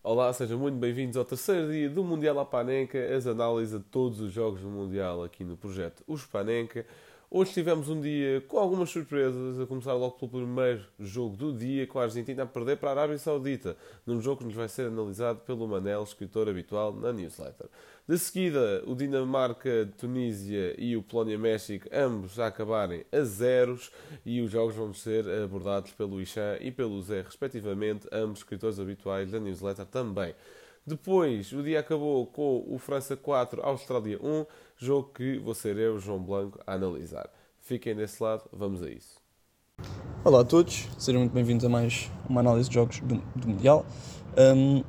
Olá, sejam muito bem-vindos ao terceiro dia do Mundial à Panenka, as análises de todos os jogos do Mundial aqui no projeto Os Panenka. Hoje tivemos um dia com algumas surpresas, a começar logo pelo primeiro jogo do dia, com a Argentina a perder para a Arábia Saudita, num jogo que nos vai ser analisado pelo Manel, escritor habitual na newsletter. De seguida, o Dinamarca-Tunísia e o Polónia-México, ambos a acabarem a zeros, e os jogos vão ser abordados pelo Ixan e pelo Zé, respectivamente, ambos escritores habituais da newsletter também. Depois, o dia acabou com o França 4, Austrália 1, jogo que vou ser eu, João Blanco, a analisar. Fiquem desse lado, vamos a isso. Olá a todos, sejam muito bem-vindos a mais uma análise de jogos do, do Mundial. Um,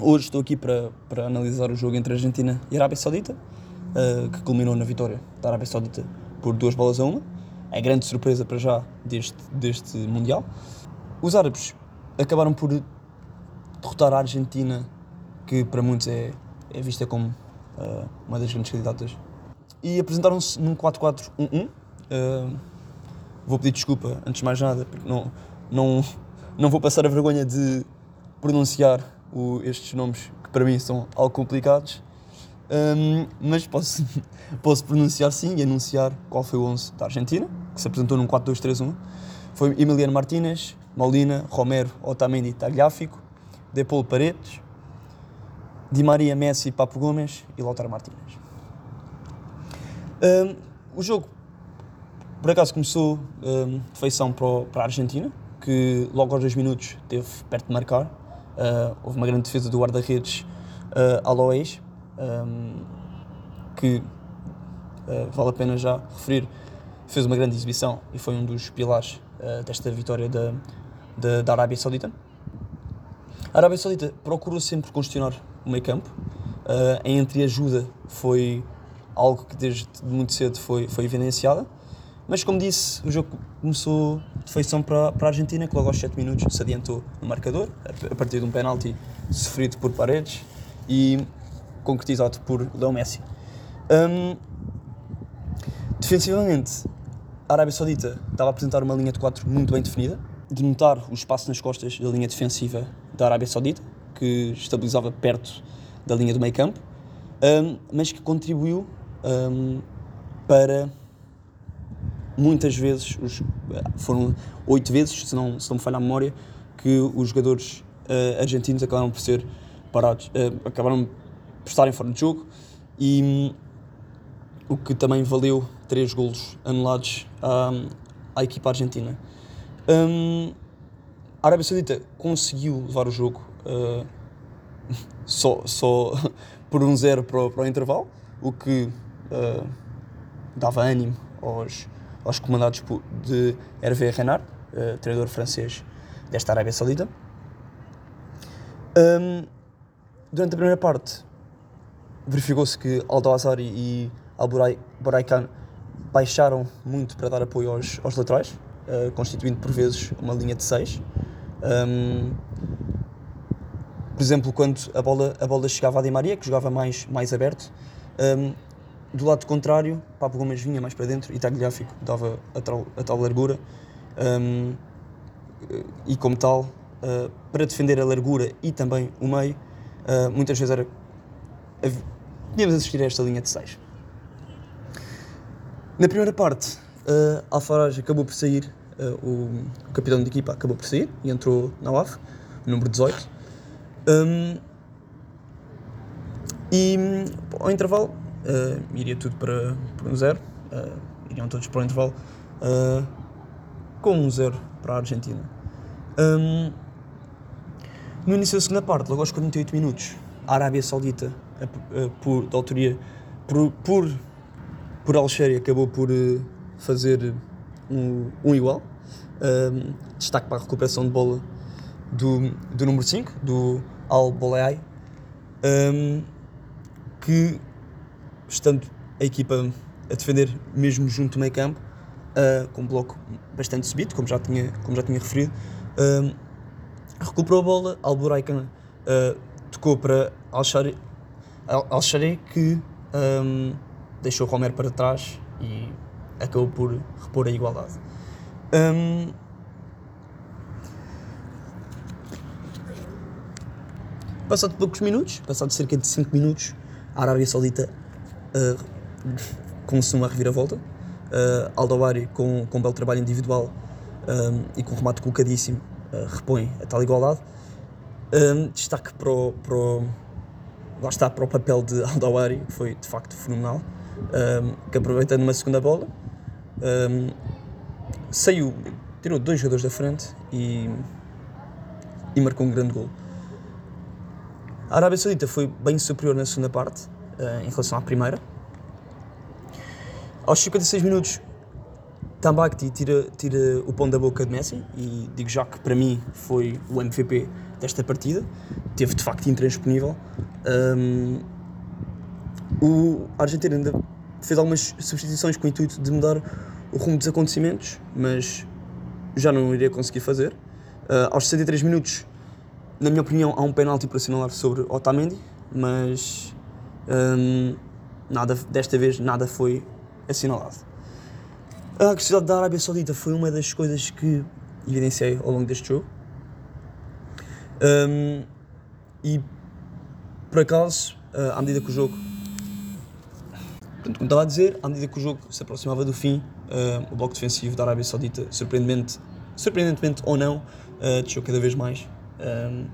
hoje estou aqui para, para analisar o jogo entre Argentina e Arábia Saudita, uh, que culminou na vitória da Arábia Saudita por duas bolas a uma. É grande surpresa para já deste, deste Mundial. Os árabes acabaram por derrotar a Argentina que para muitos é, é vista como uh, uma das grandes candidatas. E apresentaram-se num 4-4-1-1. Uh, ah, vou pedir desculpa, antes de mais nada, porque não, não, não vou passar a vergonha de pronunciar o, estes nomes que para mim são algo complicados. Um, mas posso, posso pronunciar sim e anunciar qual foi o 11 da Argentina, que se apresentou num 4-2-3-1. Foi Emiliano Martínez, Molina, Romero, Otamendi, Tagliafico, De Paul Paredes, Di Maria, Messi, Papo Gomes e Lautaro Martínez. Um, o jogo, por acaso, começou um, de feição para, para a Argentina, que logo aos dois minutos teve perto de marcar. Uh, houve uma grande defesa do guarda-redes uh, um, que uh, vale a pena já referir, fez uma grande exibição e foi um dos pilares uh, desta vitória da, da, da Arábia Saudita. A Arábia Saudita procurou sempre questionar o meio campo. Uh, a entreajuda foi algo que desde muito cedo foi, foi evidenciada. Mas como disse, o jogo começou de feição para, para a Argentina, que logo aos 7 minutos se adiantou no marcador, a partir de um penalti sofrido por Paredes e concretizado por Leo Messi. Um, defensivamente, a Arábia Saudita estava a apresentar uma linha de 4 muito bem definida, de notar o espaço nas costas da linha defensiva da Arábia Saudita, que estabilizava perto da linha do meio campo, um, mas que contribuiu um, para muitas vezes, os, foram oito vezes, se não, se não me falha a memória, que os jogadores uh, argentinos acabaram por ser parados, uh, acabaram por estarem fora de jogo e um, o que também valeu três golos anulados à, à equipa argentina. Um, a Arábia Saudita conseguiu levar o jogo uh, só, só por um zero para o, para o intervalo, o que uh, dava ânimo aos, aos comandados de Hervé Renard, uh, treinador francês desta Arábia Saudita. Um, durante a primeira parte, verificou-se que Al-Dawazari e Al-Buraikan baixaram muito para dar apoio aos, aos laterais, uh, constituindo por vezes uma linha de 6. Um, por exemplo, quando a bola, a bola chegava a Di Maria, que jogava mais, mais aberto, um, do lado contrário, Papo Gomes vinha mais para dentro e Tagliafico dava a tal, a tal largura. Um, e como tal, uh, para defender a largura e também o meio, uh, muitas vezes era. Tínhamos assistir a esta linha de 6. Na primeira parte, uh, Alfarage acabou por sair, uh, o, o, capitão de equipa acabou por sair e entrou na UAF, número 18. Um, e ao intervalo uh, iria tudo para, para um zero, uh, iriam todos para o intervalo uh, com um zero para a Argentina. Um, no início da segunda parte, logo aos 48 minutos, a Arábia Saudita, por, da autoria, por, por, por Algéria, acabou por fazer um, um igual. Um, destaque para a recuperação de bola do, do número 5, do Al Boleai, um, que estando a equipa a defender mesmo junto do meio campo, uh, com um bloco bastante subido, como já tinha, como já tinha referido, um, recuperou a bola, Al Buraikan uh, tocou para Al-Shari, Al que um, deixou Romero para trás e acabou por repor a igualdade. Um, Passado poucos minutos, passado cerca de 5 minutos, a Arábia Saudita uh, começou uma reviravolta. Uh, Aldawari, com, com um belo trabalho individual um, e com um remate colocadíssimo, uh, repõe a tal igualdade. Um, destaque para o, para o, lá está, para o papel de Aldawari, que foi de facto fenomenal, um, que aproveitando uma segunda bola, saiu, tirou dois jogadores da frente e, e marcou um grande gol. A Arábia Saudita foi bem superior na segunda parte uh, em relação à primeira. Aos 56 minutos, Tambakti tira, tira o pão da boca de Messi e digo já que para mim foi o MVP desta partida. Teve de facto intransponível. Um, o Argentina ainda fez algumas substituições com o intuito de mudar o rumo dos acontecimentos, mas já não iria conseguir fazer. Uh, aos 63 minutos, na minha opinião, há um penalti para assinalar sobre Otamendi, mas um, nada, desta vez nada foi assinalado. A agressividade da Arábia Saudita foi uma das coisas que evidenciei ao longo deste jogo. Um, e por acaso, à medida que o jogo. Portanto, como estava a dizer, à medida que o jogo se aproximava do fim, uh, o bloco defensivo da Arábia Saudita, surpreendentemente, surpreendentemente ou não, uh, desceu cada vez mais. Um,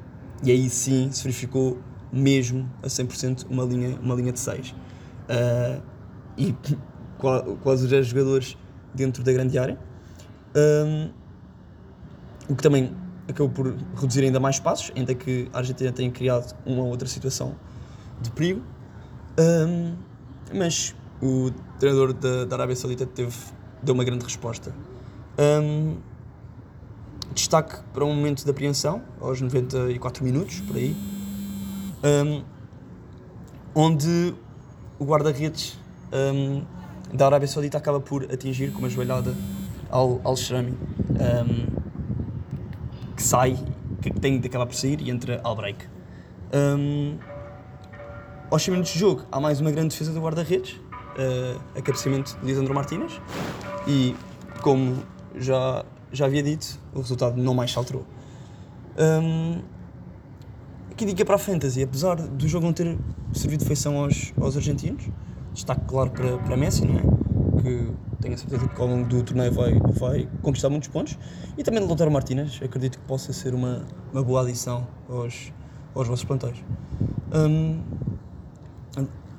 e aí sim se verificou mesmo a 100% uma linha, uma linha de 6. Uh, e quase os 10 jogadores dentro da grande área. Um, o que também acabou por reduzir ainda mais passos, ainda que a Argentina tenha criado uma outra situação de perigo. Um, mas o treinador da, da, Arábia Saudita teve, deu uma grande resposta. Um, destaque para um momento de apreensão, aos 94 minutos, por aí, um, onde o guarda-redes um, da Arábia Saudita acaba por atingir com uma joelhada ao, ao Shrami, um, que sai, que tem de acabar por sair e entra ao break. Aos 5 minutos de jogo, há mais uma grande defesa do guarda-redes, uh, a cabeceamento de Lisandro Martínez, e como já, já havia dito, o resultado não mais se alterou. Um, aqui dica para a Fantasy, apesar do jogo não ter servido feição aos, aos argentinos, destaque claro para, para Messi, não é? Que tenho a certeza que ao longo do torneio vai, vai conquistar muitos pontos. E também de Lautaro Martínez, acredito que possa ser uma, uma boa adição aos, aos vossos plantéis. Um,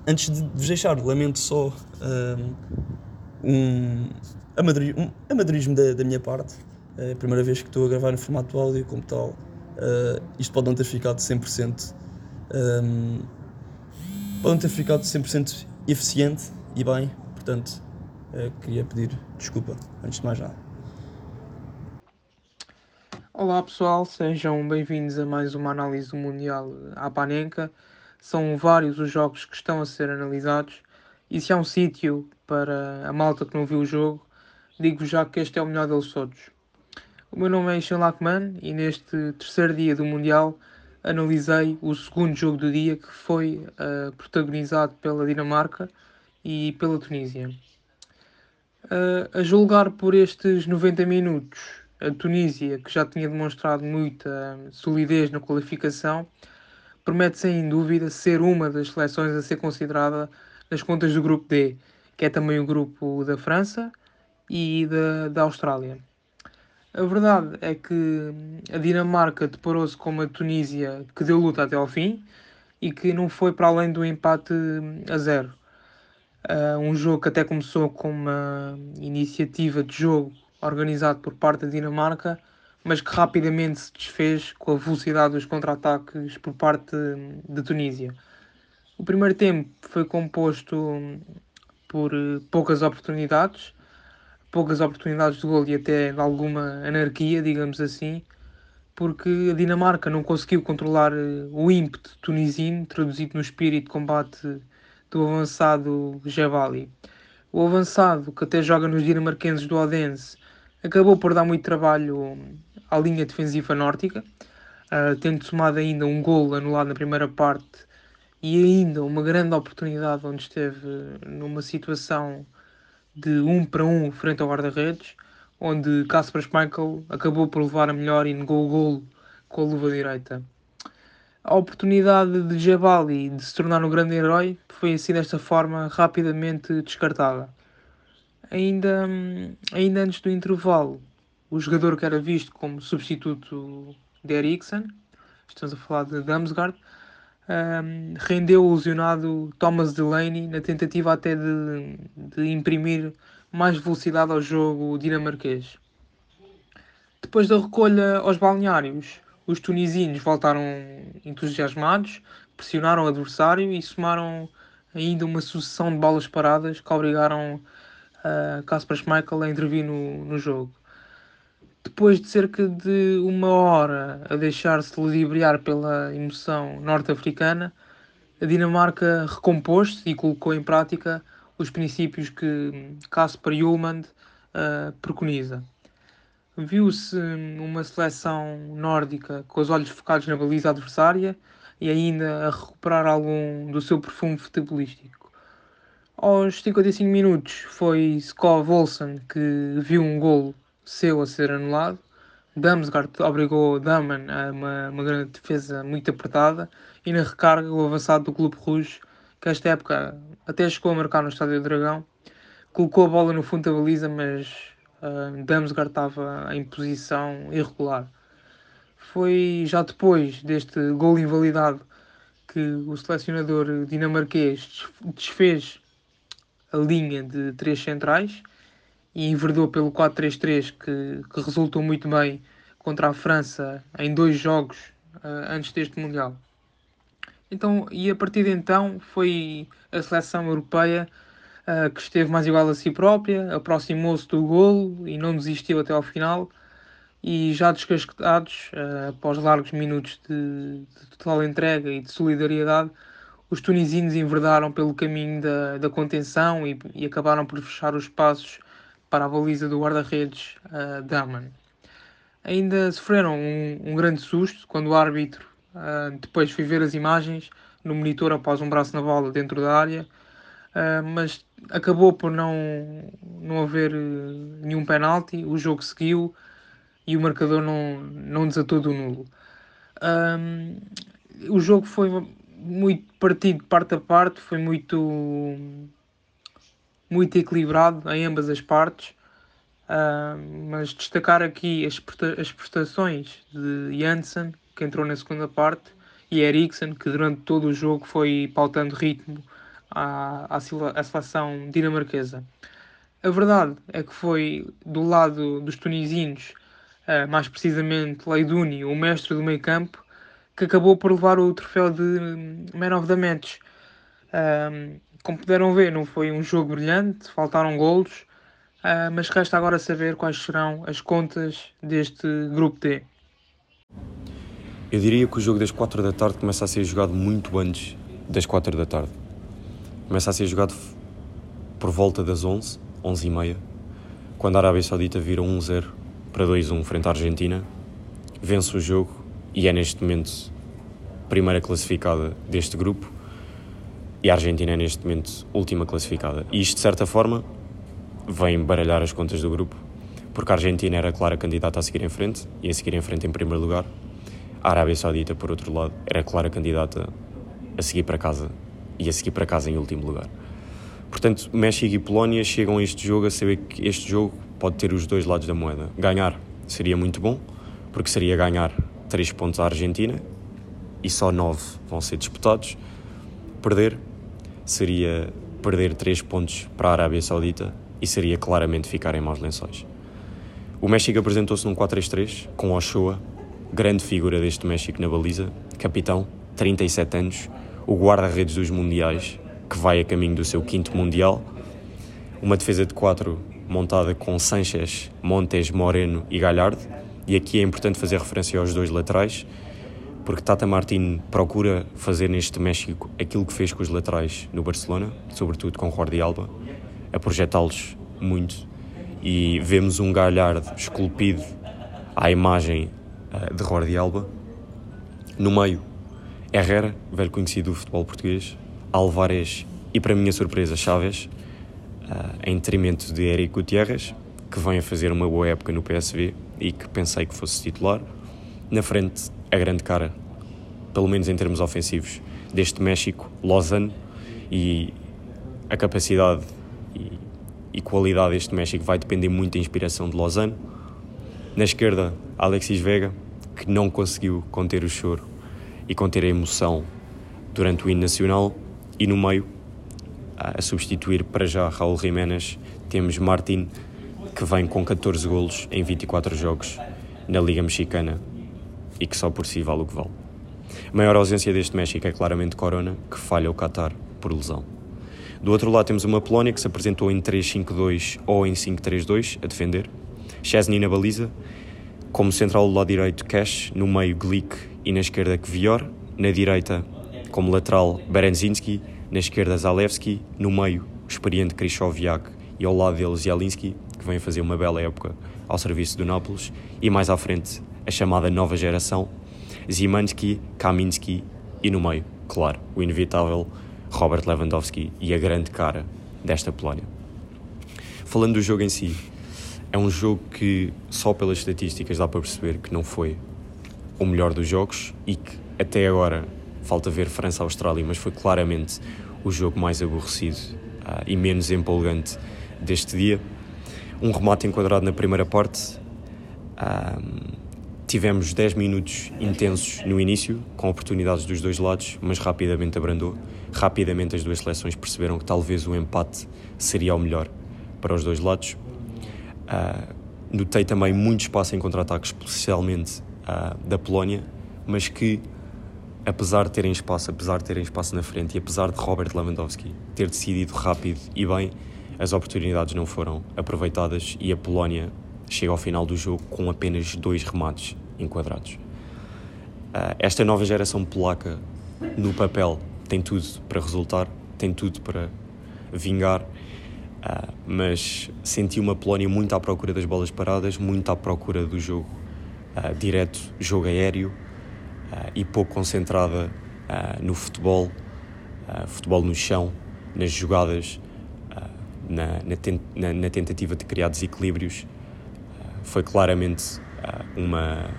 antes de vos deixar, lamento só um, um, amadorismo, da, da minha parte. É a primeira vez que estou a gravar em formato áudio, como tal. Uh, isto pode não ter ficado 100%. Um, pode não ter ficado 100% eficiente e bem, portanto, uh, queria pedir desculpa antes de mais nada. Olá pessoal, sejam bem-vindos a mais uma análise do Mundial à Panenka. São vários os jogos que estão a ser analisados e se há um sítio para a malta que não viu o jogo, digo já que este é o melhor deles todos. O meu nome é Ishan Lachman e neste terceiro dia do Mundial analisei o segundo jogo do dia que foi uh, protagonizado pela Dinamarca e pela Tunísia. Uh, a julgar por estes 90 minutos, a Tunísia, que já tinha demonstrado muita solidez na qualificação, promete sem dúvida ser uma das seleções a ser considerada nas contas do grupo D, que é também o grupo da França e da, da Austrália. A verdade é que a Dinamarca deparou-se com uma Tunísia que deu luta até ao fim e que não foi para além do empate a zero. Uh, um jogo que até começou com uma iniciativa de jogo organizado por parte da Dinamarca, mas que rapidamente se desfez com a velocidade dos contra-ataques por parte da Tunísia. O primeiro tempo foi composto por poucas oportunidades, poucas oportunidades de gol e até de alguma anarquia, digamos assim, porque a Dinamarca não conseguiu controlar eh, o ímpeto tunisino, traduzido no espírito de combate do avançado Jevali. O avançado, que até joga nos dinamarquenses do Odense, acabou por dar muito trabalho à linha defensiva nórdica, uh, tendo somado ainda um gol anulado na primeira parte e ainda uma grande oportunidade onde esteve numa situação de 1 um para 1 um frente ao guarda-redes, onde Kasper Schmeichel acabou por levar a melhor e negou o golo com a luva direita. A oportunidade de Jabali de se tornar um grande herói foi assim desta forma rapidamente descartada. Ainda, ainda antes do intervalo, o jogador que era visto como substituto de Eriksen, estamos a falar de Damsgaard, um, rendeu o lesionado Thomas Delaney na tentativa até de, de imprimir mais velocidade ao jogo dinamarquês. Depois da recolha aos balneários, os tunisinos voltaram entusiasmados, pressionaram o adversário e somaram ainda uma sucessão de bolas paradas que obrigaram uh, Schmeichel a intervir no, no jogo. Depois de cerca de uma hora a deixar-se ludibriar pela emoção norte-africana, a Dinamarca recompôs-se e colocou em prática os princípios que Kasper Julmand uh, preconiza. Viu-se uma seleção nórdica com os olhos focados na baliza adversária e ainda a recuperar algum do seu perfume futebolístico. Aos 55 minutos foi Skov Olsen que viu um golo seu a ser anulado. Damsgaard obrigou Daman a uma, uma grande defesa muito apertada e na recarga o avançado do Clube Rouge, que esta época até chegou a marcar no Estádio Dragão, colocou a bola no fundo da baliza, mas uh, Damsgaard estava em posição irregular. Foi já depois deste gol invalidado que o selecionador dinamarquês desfez a linha de três centrais e enverdou pelo 4-3-3 que, que, resultou muito bem contra a França em dois jogos uh, antes deste Mundial. Então, e a partir de então foi a seleção europeia uh, que esteve mais igual a si própria, aproximou-se do golo e não desistiu até ao final. E já descasquetados, uh, após largos minutos de, de, total entrega e de solidariedade, os tunisinos enverdaram pelo caminho da, da contenção e, e acabaram por fechar os passos para a baliza do guarda-redes uh, Daman. Ainda sofreram um, um, grande susto quando o árbitro uh, depois foi ver as imagens no monitor após um braço na bola dentro da área, uh, mas acabou por não, não haver nenhum penalti, o jogo seguiu e o marcador não, não desatou do nulo. Um, o jogo foi muito partido parte a parte, foi muito muito equilibrado em ambas as partes, uh, mas destacar aqui as, as prestações de Janssen, que entrou na segunda parte, e Eriksen, que durante todo o jogo foi pautando ritmo à, à, seleção dinamarquesa. A verdade é que foi do lado dos tunisinos, uh, mais precisamente Leiduni, o mestre do meio campo, que acabou por levar o troféu de Man of the Match. Um, como puderam ver, não foi um jogo brilhante, faltaram golos, uh, mas resta agora saber quais serão as contas deste grupo D. Eu diria que o jogo das 4 da tarde começa a ser jogado muito antes das 4 da tarde. Começa a ser jogado por volta das 11, 11 e meia, quando a Arábia Saudita vira 1-0 para 2-1 frente à Argentina, vence o jogo e é neste momento primeira classificada deste grupo e a Argentina é neste momento última classificada. E isto, de certa forma, vem baralhar as contas do grupo, porque a Argentina era a clara candidata a seguir em frente, e a seguir em frente em primeiro lugar. A Arábia Saudita, por outro lado, era a clara candidata a seguir para casa, e a seguir para casa em último lugar. Portanto, México e Polónia chegam a este jogo a saber que este jogo pode ter os dois lados da moeda. Ganhar seria muito bom, porque seria ganhar 3 pontos à Argentina, e só 9 vão ser disputados. Perder seria perder 3 pontos para a Arábia Saudita e seria claramente ficar em maus lençóis. O México apresentou-se num 4-3-3 com Ochoa, grande figura deste México na baliza, capitão, 37 anos, o guarda-redes dos Mundiais, que vai a caminho do seu quinto Mundial, uma defesa de 4 montada com Sanchez, Montes, Moreno e Galhardo, e aqui é importante fazer referência aos dois laterais, porque Tata Martino procura fazer neste México aquilo que fez com os laterais no Barcelona, sobretudo com Jordi Alba, a projetá-los muito e vemos um Galhardo esculpido à imagem uh, de Jordi Alba. No meio, Herrera, velho conhecido do futebol português, Alvarez e, para minha surpresa, Chaves, uh, em detrimento de Eric Gutierrez, que vem a fazer uma boa época no PSV e que pensei que fosse titular. Na frente, a grande cara pelo menos em termos ofensivos, deste México, Lausanne, e a capacidade e, e qualidade deste México vai depender muito da inspiração de Lausanne. Na esquerda, Alexis Vega, que não conseguiu conter o choro e conter a emoção durante o hino nacional, e no meio, a substituir para já Raul Jiménez, temos Martin, que vem com 14 golos em 24 jogos na Liga Mexicana e que só por si vale o que vale. A maior ausência deste México é claramente Corona, que falha o Qatar por lesão. Do outro lado temos uma Polónia que se apresentou em 3-5-2 ou em 5-3-2 a defender. Chesney na baliza, como central do lado direito Cash, no meio Glick e na esquerda Kvior, na direita como lateral Berenzinski, na esquerda Zalewski, no meio o experiente Krychowiak e ao lado dele Zielinski, que vem fazer uma bela época ao serviço do Nápoles, e mais à frente a chamada nova geração, Zimanski, Kaminski e no meio, claro, o inevitável Robert Lewandowski e a grande cara desta Polónia. Falando do jogo em si, é um jogo que só pelas estatísticas dá para perceber que não foi o melhor dos jogos e que até agora falta ver França-Austrália, mas foi claramente o jogo mais aborrecido uh, e menos empolgante deste dia. Um remate enquadrado na primeira parte. Uh, tivemos 10 minutos intensos no início, com oportunidades dos dois lados, mas rapidamente abrandou. Rapidamente as duas seleções perceberam que talvez o empate seria o melhor para os dois lados. Uh, notei também muito espaço em contra-ataque, especialmente uh, da Polónia, mas que apesar de terem espaço, apesar de terem espaço na frente e apesar de Robert Lewandowski ter decidido rápido e bem, as oportunidades não foram aproveitadas e a Polónia chega ao final do jogo com apenas dois remates enquadrados. Uh, esta nova geração polaca, no papel, tem tudo para resultar, tem tudo para vingar, uh, mas senti uma Polónia muito à procura das bolas paradas, muito à procura do jogo uh, direto, jogo aéreo e pouco concentrada no futebol, futebol no chão, nas jogadas, na, na, ten na, na, tentativa de criar desequilíbrios. foi claramente uma,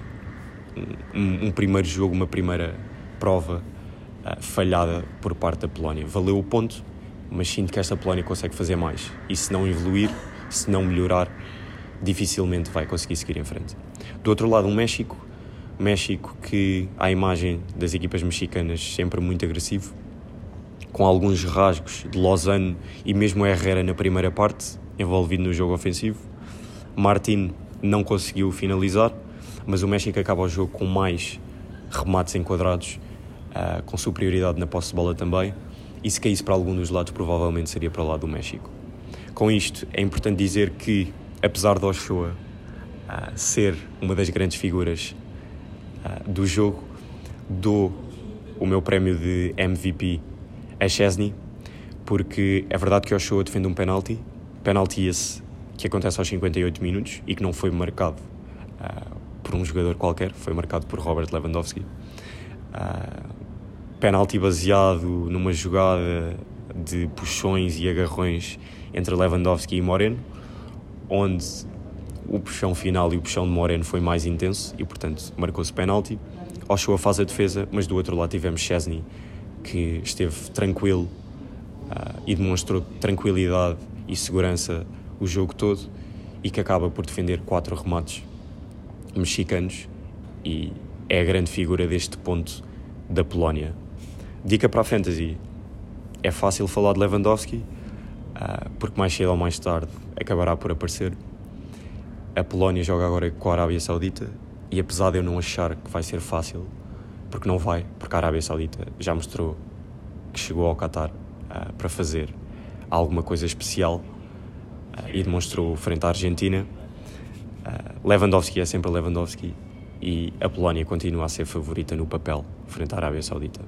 um, um, primeiro jogo, uma primeira prova falhada por parte da Polónia. Valeu o ponto, mas sinto que esta Polónia consegue fazer mais. E se não evoluir, se não melhorar, dificilmente vai conseguir seguir em frente. Do outro lado, o México México que, à imagem das equipas mexicanas, sempre muito agressivo, com alguns rasgos de Lausanne e mesmo Herrera na primeira parte, envolvido no jogo ofensivo. Martin não conseguiu finalizar, mas o México acaba o jogo com mais remates enquadrados, uh, com superioridade na posse de bola também, e se caísse para algum dos lados, provavelmente seria para o lado do México. Com isto, é importante dizer que, apesar de Ochoa uh, ser uma das grandes figuras ah, do jogo, dou o meu prémio de MVP a Chesney, porque é verdade que Ochoa defende um penalti, penalti esse que acontece aos 58 minutos e que não foi marcado uh, por um jogador qualquer, foi marcado por Robert Lewandowski. Uh, penalti baseado numa jogada de puxões e agarrões entre Lewandowski e Moreno, onde o puxão final e o puxão de Moreno foi mais intenso e, portanto, marcou-se penalti. Ochoa faz a defesa, mas do outro lado tivemos Chesney, que esteve tranquilo uh, e demonstrou tranquilidade e segurança o jogo todo e que acaba por defender quatro remates mexicanos e é a grande figura deste ponto da Polónia. Dica para a Fantasy: é fácil falar de Lewandowski, uh, porque mais cedo ou mais tarde acabará por aparecer. A Polónia joga agora com a Arábia Saudita e apesar de eu não achar que vai ser fácil, porque não vai, porque a Arábia Saudita já mostrou que chegou ao Qatar uh, para fazer alguma coisa especial uh, e demonstrou frente à Argentina. Uh, Lewandowski é sempre Lewandowski e a Polónia continua a ser favorita no papel frente à Arábia Saudita.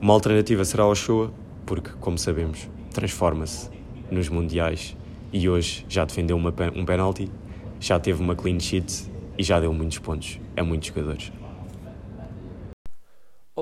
Uma alternativa será o Shoa, porque, como sabemos, transforma-se nos Mundiais e hoje já defendeu uma, um penalti já teve uma clean sheet e já deu muitos pontos a muitos jogadores.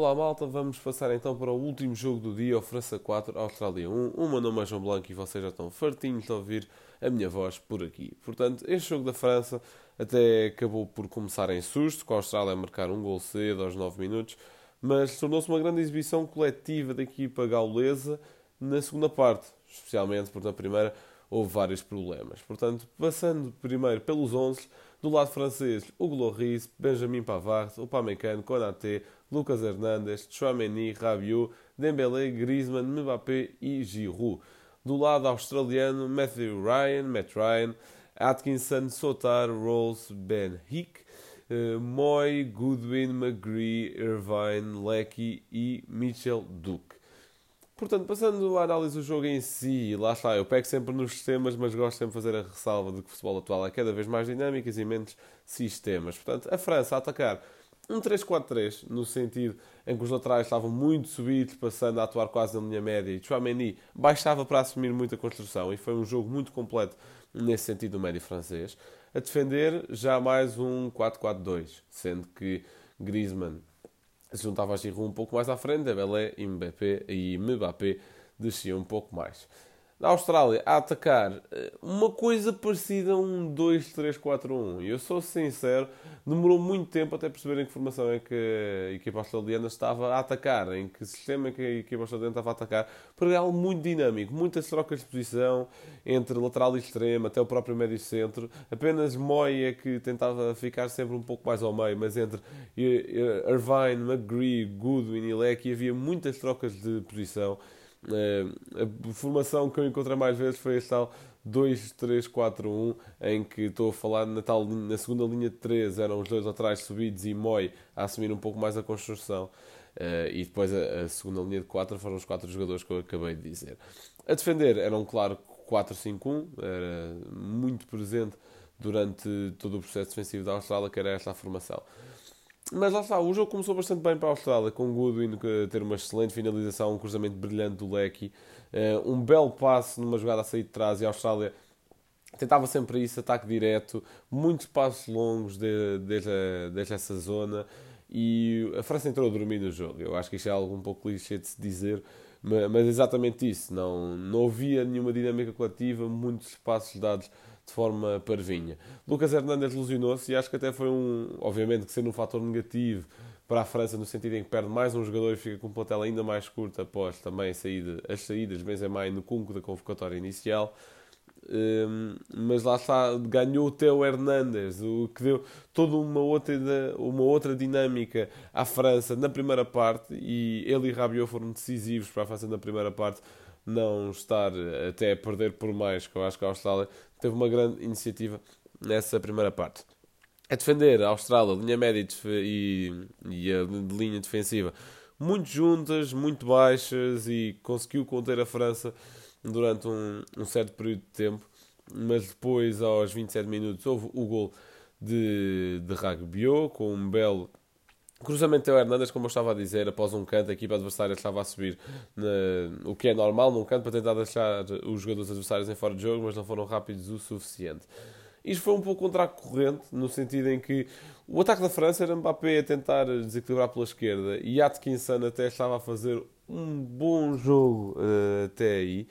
Olá malta, vamos passar então para o último jogo do dia, o França 4, Austrália 1. O meu nome é João Blanco e vocês já estão fartinhos de ouvir a minha voz por aqui. Portanto, este jogo da França até acabou por começar em susto, com a Austrália a marcar um gol cedo aos 9 minutos, mas tornou-se uma grande exibição coletiva da equipa gaulesa na segunda parte, especialmente porque na primeira houve vários problemas. Portanto, passando primeiro pelos 11, do lado francês, Hugo Lloris, Benjamin Pavard, Upamecano, Konaté, Lucas Hernandes, Chouameni, Rabiot, Dembélé, Griezmann, Mbappé e Giroud. Do lado australiano, Matthew Ryan, Matt Ryan, Atkinson, Sotar, Rolls, Ben Hick, uh, Moy, Goodwin, McGree, Irvine, Lecky e Mitchell Duke. Portanto, passando à análise do jogo em si, lá está, eu pego sempre nos sistemas, mas gosto sempre de fazer a ressalva de que o futebol atual é cada vez mais dinâmico e menos sistemas. Portanto, a França a atacar um 3-4-3, no sentido em que os laterais estavam muito subidos, passando a atuar quase na linha média, e Chouameni baixava para assumir muita construção, e foi um jogo muito completo nesse sentido do médio francês. A defender, já mais um 4-4-2, sendo que Griezmann juntava a Giroud um pouco mais à frente, Dembélé e Mbappé, e Mbappé desciam um pouco mais. Na Austrália, a atacar eh, uma coisa parecida a um 2-3-4-1. E eu sou sincero, demorou muito tempo até perceberem que formação é que a equipa australiana estava a atacar, em que sistema é que a equipa australiana estava a atacar, porque é algo muito dinâmico, muitas trocas de posição entre lateral e extremo, até o próprio médio centro. Apenas Moy é que tentava ficar sempre um pouco mais ao meio, mas entre Irvine, McGree, Goodwin e Lecky havia muitas trocas de posição. Eh, a formação que eu encontrei mais vezes foi este tal 2-3-4-1, em que estou a falar na, tal, na segunda linha de 3 eram os dois atrás subidos e Moy a assumir um pouco mais a construção. Uh, e depois a, a, segunda linha de 4 foram os quatro jogadores que eu acabei de dizer. A defender eram, claro, 4-5-1, era muito presente durante todo o processo defensivo da Austrália, que era esta a formação. Mas lá está, o jogo começou bastante bem para a Austrália, com Goodwin a ter uma excelente finalização, um cruzamento brilhante do Lecky, eh, um belo passe numa jogada a sair de trás e a Austrália tentava sempre isso, ataque direto, muitos passos longos de, desde, desde essa zona e a França entrou a dormir no jogo. Eu acho que isto é algo um pouco clichê de se dizer, mas, é exatamente isso. Não, não havia nenhuma dinâmica coletiva, muitos espaços dados de forma parvinha. Lucas Hernandes lesionou-se e acho que até foi um, obviamente, que sendo um fator negativo para a França no sentido em que perde mais um jogador e fica com um plantel ainda mais curto após também saída, as saídas Benzema no cunco da convocatória inicial. Um, mas lá está, ganhou o Teo Hernandes, o que deu toda uma outra, uma outra dinâmica à França na primeira parte e ele e Rabiot foram decisivos para a França na primeira parte não estar até a perder por mais, que eu acho que a Austrália teve uma grande iniciativa nessa primeira parte. A defender a Austrália, linha média e, e a linha defensiva muito juntas, muito baixas e conseguiu conter a França durante um, um certo período de tempo. Mas depois, aos 27 minutos, houve o gol de, de com um belo Cruzamento ao Hernandes, como eu estava a dizer, após um canto, a equipa adversária estava a subir, na, o que é normal num canto, para tentar deixar os jogadores adversários em fora de jogo, mas não foram rápidos o suficiente. Isto foi um pouco contra a corrente, no sentido em que o ataque da França era Mbappé a tentar desequilibrar pela esquerda e Atkinson até estava a fazer um bom jogo uh, até aí.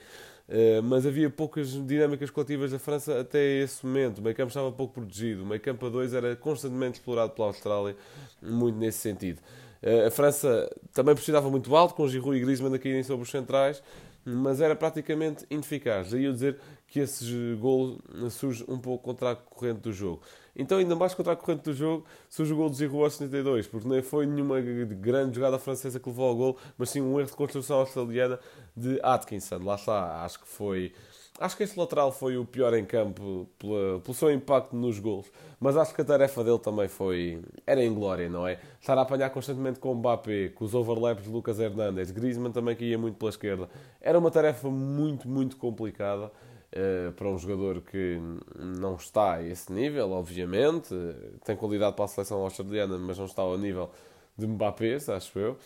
Uh, mas havia poucas dinâmicas coletivas da França até esse momento. O meio campo estava pouco protegido. O meio campo a 2 era constantemente explorado pela Austrália, muito nesse sentido. Uh, a França também precisava muito alto, com Giroud e Griezmann a caírem sobre os centrais, mas era praticamente ineficaz. Daí eu dizer que esse gol surge um pouco contra a corrente do jogo. Então, ainda mais contra a corrente do jogo, surge o gol de Giroud aos 72, porque nem foi nenhuma grande jogada francesa que levou ao gol, mas sim um erro de construção australiana de Atkinson. Lá está, acho que foi. Acho que este lateral foi o pior em campo pela, pelo seu impacto nos gols, mas acho que a tarefa dele também foi. Era em glória, não é? Estar a apanhar constantemente com o Mbappé, com os overlaps de Lucas Hernandes, Griezmann também que ia muito pela esquerda. Era uma tarefa muito, muito complicada. Uh, para um jogador que não está a esse nível, obviamente, tem qualidade para a seleção australiana, mas não está ao nível de Mbappé, acho eu,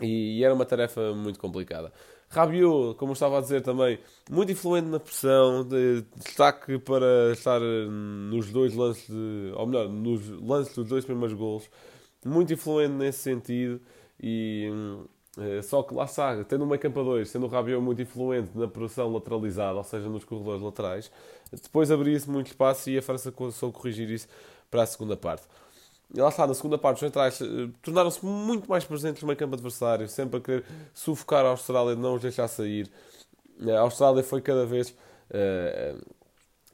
e, e era uma tarefa muito complicada. Rabiot, como eu estava a dizer também, muito influente na pressão, de destaque para estar nos dois lances, de, ou melhor, nos lances dos dois primeiros gols, muito influente nesse sentido e eh, só que lá está, tendo uma campo a dois, sendo o Rabiot muito influente na produção lateralizada, ou seja, nos corredores laterais, depois abria-se muito espaço e a França soube corrigir isso para a segunda parte. E lá está, na segunda parte, os centrais uh, tornaram-se muito mais presentes no meio campo adversário, sempre a querer sufocar a Austrália, não os deixar sair. A Austrália foi cada vez uh,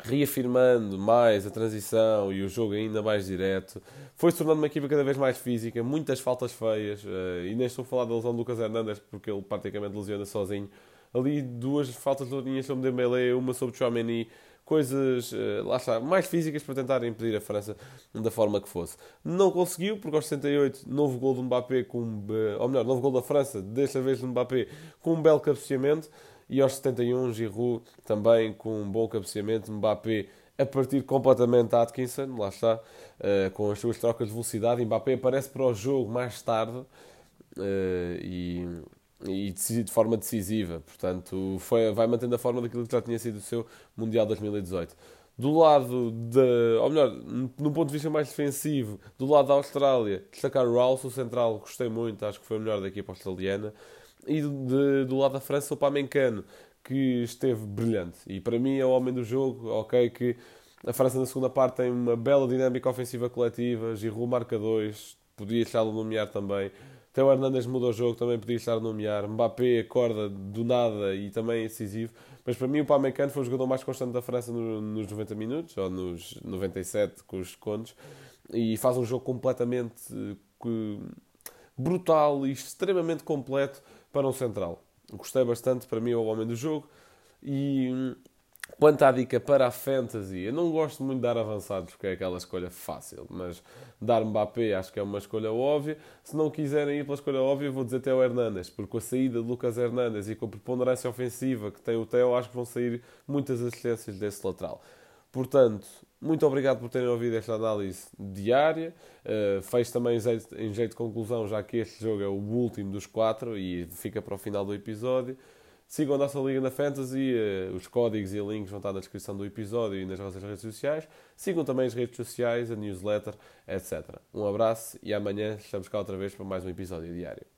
reafirmando mais a transição e o jogo ainda mais direto. Foi se tornando uma equipa cada vez mais física, muitas faltas feias, uh, e nem estou a falar da lesão do Lucas Hernandes, porque ele praticamente lesiona sozinho. Ali duas faltas linha sobre Dembélé, uma sobre Chouameni, coisas, uh, lá está, mais físicas para tentar impedir a França da forma que fosse. Não conseguiu, porque aos 68, novo gol do Mbappé, com, uh, ou melhor, novo gol da França, desta vez do Mbappé, com um belo cabeceamento, e aos 71, Giroud também com um bom cabeceamento, Mbappé a partir completamente a Atkinson, lá está, uh, com as suas trocas de velocidade. Mbappé aparece para o jogo mais tarde e, e de forma decisiva, portanto, foi, vai mantendo a forma daquilo que já tinha sido o seu Mundial 2018. Do lado de, ou melhor, num ponto de vista mais defensivo, do lado da Austrália, destacar o Rouse, o central, gostei muito, acho que foi o melhor da equipa australiana. E de, do lado da França, o Pamencano, que esteve brilhante. E para mim é o homem do jogo. Ok, que a França na segunda parte tem uma bela dinâmica ofensiva coletiva. Giroud marca dois, podia a nomear também. Teo Hernandes muda o jogo, também podia estar a nomear. Mbappé acorda do nada e também é decisivo. Mas para mim o Pamecano foi o jogador mais constante da França nos 90 minutos, ou nos 97 com os contos. E faz um jogo completamente eh, brutal e extremamente completo para um central. Gostei bastante, para mim é o homem do jogo. E hum, quanto à dica para a fantasy, eu não gosto muito de dar avançados, porque é aquela escolha fácil, mas dar Mbappé acho que é uma escolha óbvia. Se não quiserem ir pela escolha óbvia, vou dizer Teo Hernandes, porque com a saída de Lucas Hernandes e com a preponderância ofensiva que tem o Teo, acho que vão sair muitas assistências desse lateral. Portanto, muito obrigado por terem ouvido esta análise diária. Uh, fez também em jeito de conclusão, já que este jogo é o último dos quatro e fica para o final do episódio. Sigam a nossa Liga na Fantasy, uh, os códigos e links vão estar na descrição do episódio e nas nossas redes sociais. Sigam também as redes sociais, a newsletter, etc. Um abraço e amanhã estamos cá outra vez para mais um episódio diário.